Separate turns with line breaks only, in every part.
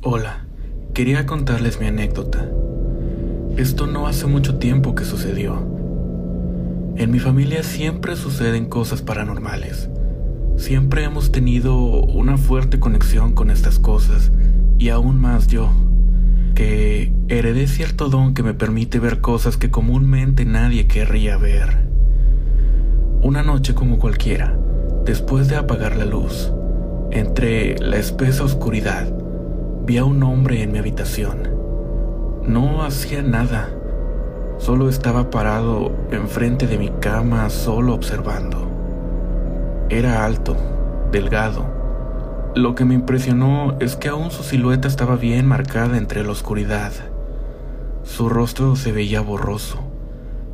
Hola, quería contarles mi anécdota. Esto no hace mucho tiempo que sucedió. En mi familia siempre suceden cosas paranormales. Siempre hemos tenido una fuerte conexión con estas cosas y aún más yo, que heredé cierto don que me permite ver cosas que comúnmente nadie querría ver. Una noche como cualquiera, después de apagar la luz, entre la espesa oscuridad, vi a un hombre en mi habitación. No hacía nada, solo estaba parado enfrente de mi cama solo observando. Era alto, delgado. Lo que me impresionó es que aún su silueta estaba bien marcada entre la oscuridad. Su rostro se veía borroso,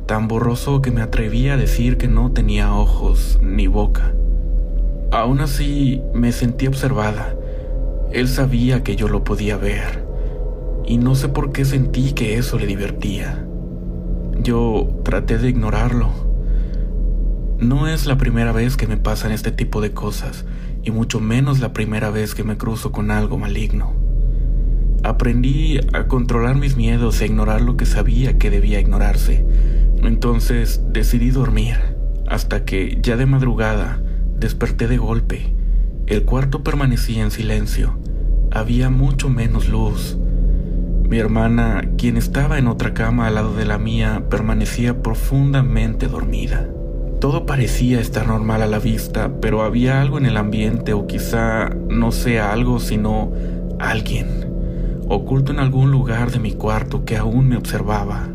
tan borroso que me atrevía a decir que no tenía ojos ni boca. Aún así, me sentí observada. Él sabía que yo lo podía ver, y no sé por qué sentí que eso le divertía. Yo traté de ignorarlo. No es la primera vez que me pasan este tipo de cosas, y mucho menos la primera vez que me cruzo con algo maligno. Aprendí a controlar mis miedos e ignorar lo que sabía que debía ignorarse. Entonces decidí dormir, hasta que, ya de madrugada, Desperté de golpe. El cuarto permanecía en silencio. Había mucho menos luz. Mi hermana, quien estaba en otra cama al lado de la mía, permanecía profundamente dormida. Todo parecía estar normal a la vista, pero había algo en el ambiente o quizá no sea algo, sino alguien, oculto en algún lugar de mi cuarto que aún me observaba.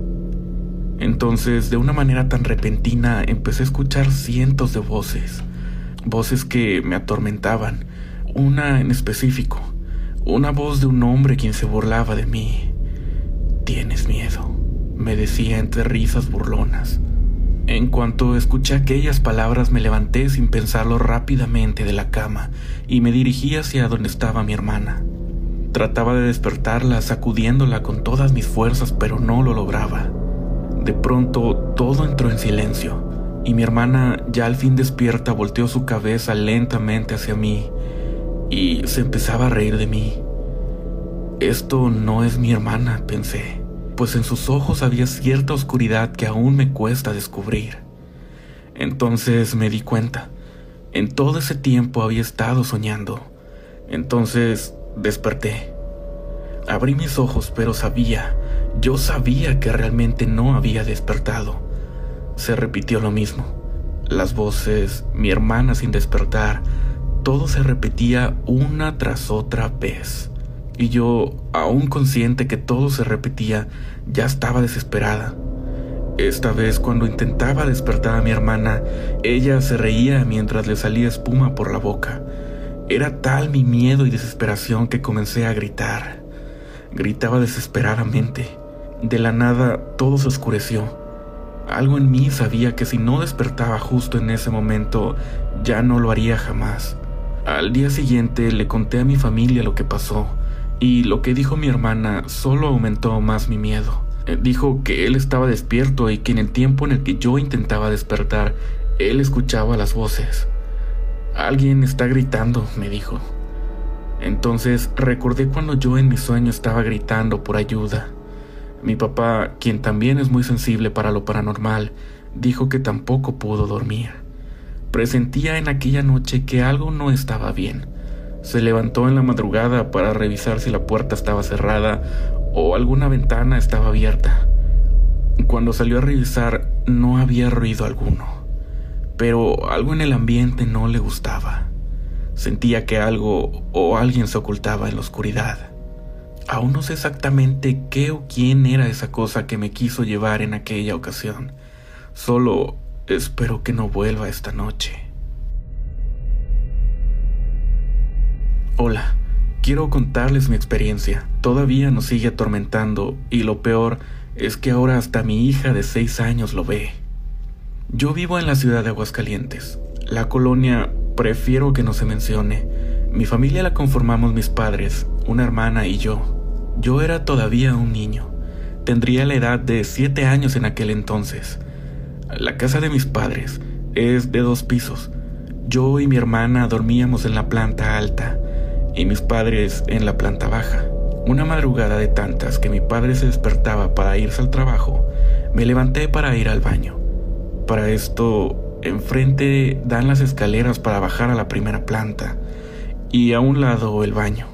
Entonces, de una manera tan repentina, empecé a escuchar cientos de voces voces que me atormentaban, una en específico, una voz de un hombre quien se burlaba de mí. Tienes miedo, me decía entre risas burlonas. En cuanto escuché aquellas palabras me levanté sin pensarlo rápidamente de la cama y me dirigí hacia donde estaba mi hermana. Trataba de despertarla sacudiéndola con todas mis fuerzas, pero no lo lograba. De pronto todo entró en silencio y mi hermana, ya al fin despierta, volteó su cabeza lentamente hacia mí y se empezaba a reír de mí. Esto no es mi hermana, pensé, pues en sus ojos había cierta oscuridad que aún me cuesta descubrir. Entonces me di cuenta. En todo ese tiempo había estado soñando. Entonces desperté. Abrí mis ojos, pero sabía, yo sabía que realmente no había despertado se repitió lo mismo. Las voces, mi hermana sin despertar, todo se repetía una tras otra vez. Y yo, aún consciente que todo se repetía, ya estaba desesperada. Esta vez cuando intentaba despertar a mi hermana, ella se reía mientras le salía espuma por la boca. Era tal mi miedo y desesperación que comencé a gritar. Gritaba desesperadamente. De la nada todo se oscureció algo en mí sabía que si no despertaba justo en ese momento, ya no lo haría jamás. Al día siguiente le conté a mi familia lo que pasó, y lo que dijo mi hermana solo aumentó más mi miedo. Eh, dijo que él estaba despierto y que en el tiempo en el que yo intentaba despertar, él escuchaba las voces. Alguien está gritando, me dijo. Entonces recordé cuando yo en mi sueño estaba gritando por ayuda. Mi papá, quien también es muy sensible para lo paranormal, dijo que tampoco pudo dormir. Presentía en aquella noche que algo no estaba bien. Se levantó en la madrugada para revisar si la puerta estaba cerrada o alguna ventana estaba abierta. Cuando salió a revisar no había ruido alguno, pero algo en el ambiente no le gustaba. Sentía que algo o alguien se ocultaba en la oscuridad. Aún no sé exactamente qué o quién era esa cosa que me quiso llevar en aquella ocasión. Solo espero que no vuelva esta noche. Hola, quiero contarles mi experiencia. Todavía nos sigue atormentando y lo peor es que ahora hasta mi hija de seis años lo ve. Yo vivo en la ciudad de Aguascalientes. La colonia prefiero que no se mencione. Mi familia la conformamos mis padres, una hermana y yo. Yo era todavía un niño. Tendría la edad de siete años en aquel entonces. La casa de mis padres es de dos pisos. Yo y mi hermana dormíamos en la planta alta y mis padres en la planta baja. Una madrugada de tantas que mi padre se despertaba para irse al trabajo, me levanté para ir al baño. Para esto, enfrente dan las escaleras para bajar a la primera planta y a un lado el baño.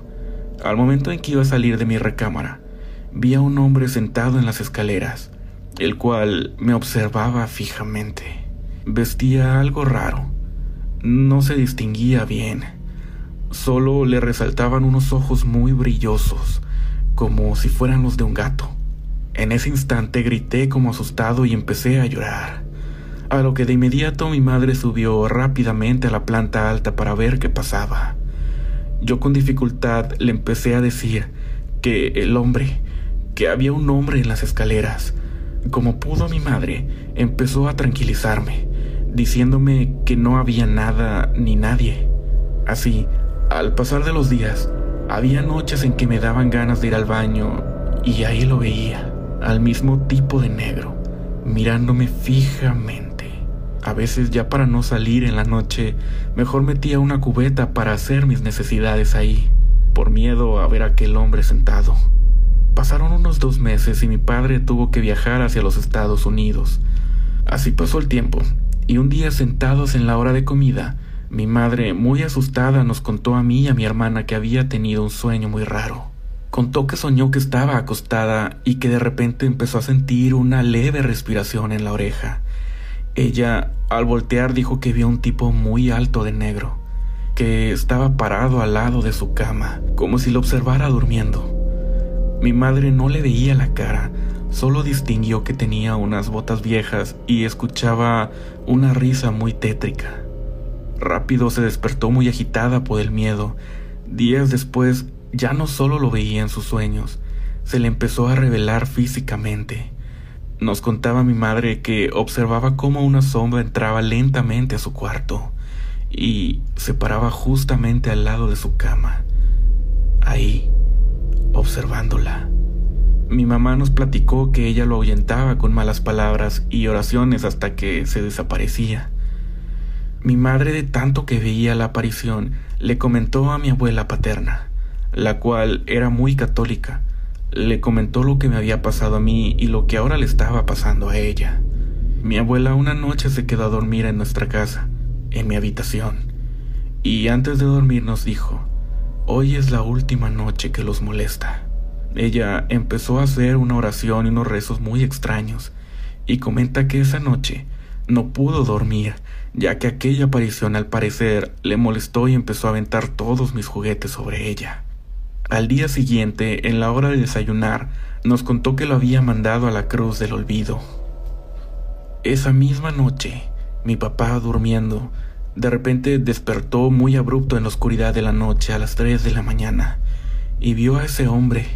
Al momento en que iba a salir de mi recámara, vi a un hombre sentado en las escaleras, el cual me observaba fijamente. Vestía algo raro. No se distinguía bien. Solo le resaltaban unos ojos muy brillosos, como si fueran los de un gato. En ese instante grité como asustado y empecé a llorar, a lo que de inmediato mi madre subió rápidamente a la planta alta para ver qué pasaba. Yo con dificultad le empecé a decir que el hombre, que había un hombre en las escaleras. Como pudo mi madre, empezó a tranquilizarme, diciéndome que no había nada ni nadie. Así, al pasar de los días, había noches en que me daban ganas de ir al baño y ahí lo veía al mismo tipo de negro, mirándome fijamente. A veces ya para no salir en la noche, mejor metía una cubeta para hacer mis necesidades ahí, por miedo a ver a aquel hombre sentado. Pasaron unos dos meses y mi padre tuvo que viajar hacia los Estados Unidos. Así pasó el tiempo, y un día sentados en la hora de comida, mi madre, muy asustada, nos contó a mí y a mi hermana que había tenido un sueño muy raro. Contó que soñó que estaba acostada y que de repente empezó a sentir una leve respiración en la oreja. Ella, al voltear, dijo que vio un tipo muy alto de negro, que estaba parado al lado de su cama, como si lo observara durmiendo. Mi madre no le veía la cara, solo distinguió que tenía unas botas viejas y escuchaba una risa muy tétrica. Rápido se despertó muy agitada por el miedo. Días después ya no solo lo veía en sus sueños, se le empezó a revelar físicamente. Nos contaba mi madre que observaba cómo una sombra entraba lentamente a su cuarto y se paraba justamente al lado de su cama, ahí, observándola. Mi mamá nos platicó que ella lo ahuyentaba con malas palabras y oraciones hasta que se desaparecía. Mi madre de tanto que veía la aparición le comentó a mi abuela paterna la cual era muy católica. Le comentó lo que me había pasado a mí y lo que ahora le estaba pasando a ella. Mi abuela una noche se quedó a dormir en nuestra casa, en mi habitación, y antes de dormir nos dijo, hoy es la última noche que los molesta. Ella empezó a hacer una oración y unos rezos muy extraños, y comenta que esa noche no pudo dormir, ya que aquella aparición al parecer le molestó y empezó a aventar todos mis juguetes sobre ella. Al día siguiente, en la hora de desayunar, nos contó que lo había mandado a la cruz del olvido. Esa misma noche, mi papá durmiendo, de repente despertó muy abrupto en la oscuridad de la noche a las 3 de la mañana y vio a ese hombre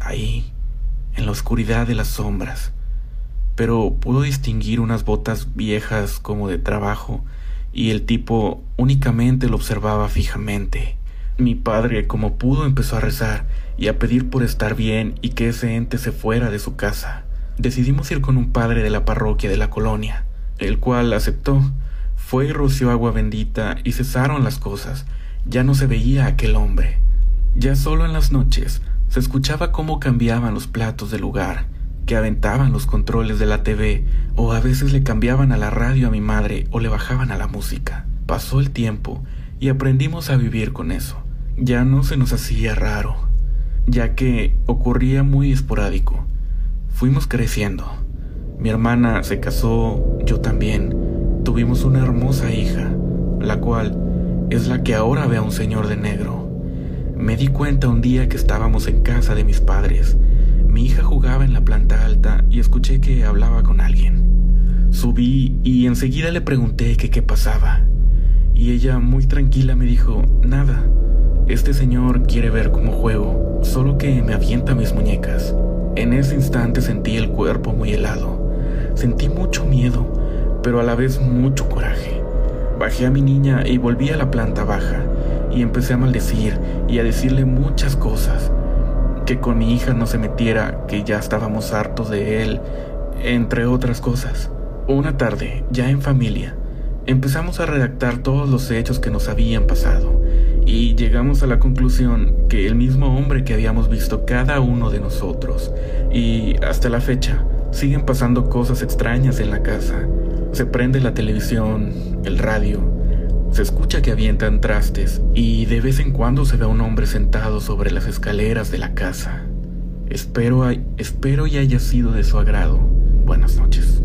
ahí, en la oscuridad de las sombras. Pero pudo distinguir unas botas viejas como de trabajo y el tipo únicamente lo observaba fijamente. Mi padre, como pudo, empezó a rezar y a pedir por estar bien y que ese ente se fuera de su casa. Decidimos ir con un padre de la parroquia de la colonia, el cual aceptó. Fue y roció agua bendita y cesaron las cosas. Ya no se veía aquel hombre. Ya solo en las noches se escuchaba cómo cambiaban los platos del lugar, que aventaban los controles de la TV o a veces le cambiaban a la radio a mi madre o le bajaban a la música. Pasó el tiempo y aprendimos a vivir con eso. Ya no se nos hacía raro, ya que ocurría muy esporádico. Fuimos creciendo. Mi hermana se casó, yo también. Tuvimos una hermosa hija, la cual es la que ahora ve a un señor de negro. Me di cuenta un día que estábamos en casa de mis padres. Mi hija jugaba en la planta alta y escuché que hablaba con alguien. Subí y enseguida le pregunté que qué pasaba y ella muy tranquila me dijo, nada, este señor quiere ver cómo juego, solo que me avienta mis muñecas. En ese instante sentí el cuerpo muy helado, sentí mucho miedo, pero a la vez mucho coraje. Bajé a mi niña y volví a la planta baja y empecé a maldecir y a decirle muchas cosas. Que con mi hija no se metiera, que ya estábamos hartos de él, entre otras cosas. Una tarde, ya en familia, Empezamos a redactar todos los hechos que nos habían pasado y llegamos a la conclusión que el mismo hombre que habíamos visto cada uno de nosotros, y hasta la fecha, siguen pasando cosas extrañas en la casa. Se prende la televisión, el radio, se escucha que avientan trastes y de vez en cuando se ve a un hombre sentado sobre las escaleras de la casa. Espero, espero y haya sido de su agrado. Buenas noches.